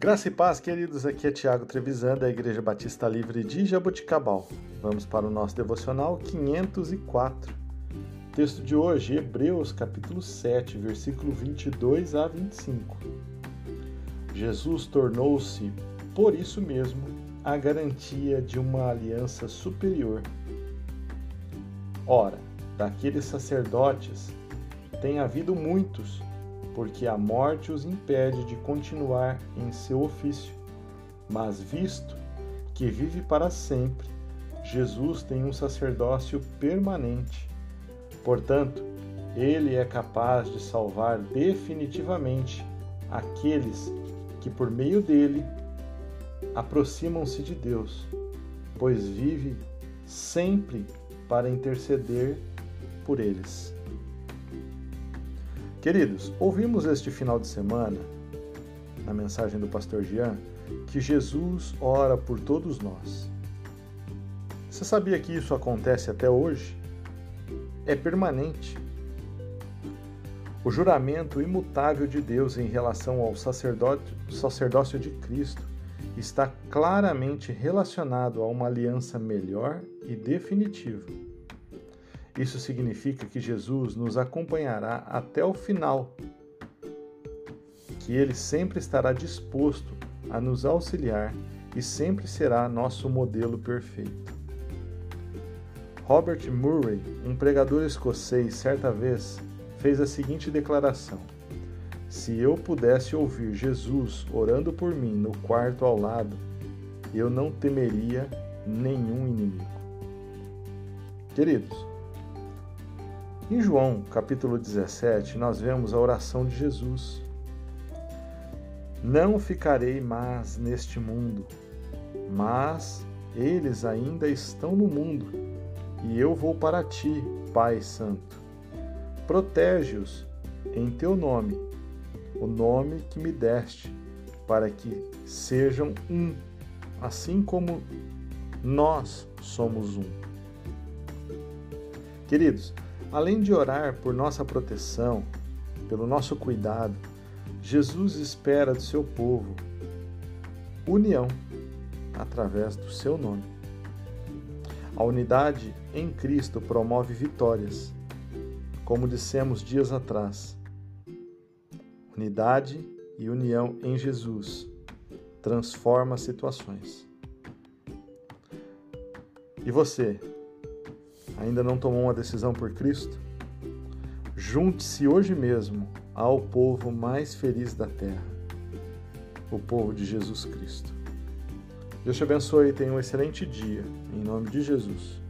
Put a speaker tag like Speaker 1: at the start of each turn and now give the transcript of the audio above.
Speaker 1: Graça e paz, queridos. Aqui é Tiago Trevisan, da Igreja Batista Livre de Jaboticabal. Vamos para o nosso devocional 504. Texto de hoje, Hebreus, capítulo 7, versículo 22 a 25. Jesus tornou-se, por isso mesmo, a garantia de uma aliança superior. Ora, daqueles sacerdotes tem havido muitos porque a morte os impede de continuar em seu ofício. Mas visto que vive para sempre, Jesus tem um sacerdócio permanente. Portanto, ele é capaz de salvar definitivamente aqueles que, por meio dele, aproximam-se de Deus, pois vive sempre para interceder por eles. Queridos, ouvimos este final de semana, na mensagem do pastor Jean, que Jesus ora por todos nós. Você sabia que isso acontece até hoje? É permanente. O juramento imutável de Deus em relação ao sacerdócio de Cristo está claramente relacionado a uma aliança melhor e definitiva. Isso significa que Jesus nos acompanhará até o final, que ele sempre estará disposto a nos auxiliar e sempre será nosso modelo perfeito. Robert Murray, um pregador escocês, certa vez fez a seguinte declaração: Se eu pudesse ouvir Jesus orando por mim no quarto ao lado, eu não temeria nenhum inimigo. Queridos, em João, capítulo 17, nós vemos a oração de Jesus. Não ficarei mais neste mundo, mas eles ainda estão no mundo, e eu vou para ti, Pai Santo. Protege-os em teu nome, o nome que me deste, para que sejam um, assim como nós somos um. Queridos, Além de orar por nossa proteção, pelo nosso cuidado, Jesus espera do seu povo união através do seu nome. A unidade em Cristo promove vitórias, como dissemos dias atrás. Unidade e união em Jesus transforma situações. E você, ainda não tomou uma decisão por Cristo? Junte-se hoje mesmo ao povo mais feliz da terra, o povo de Jesus Cristo. Deus te abençoe e tenha um excelente dia, em nome de Jesus.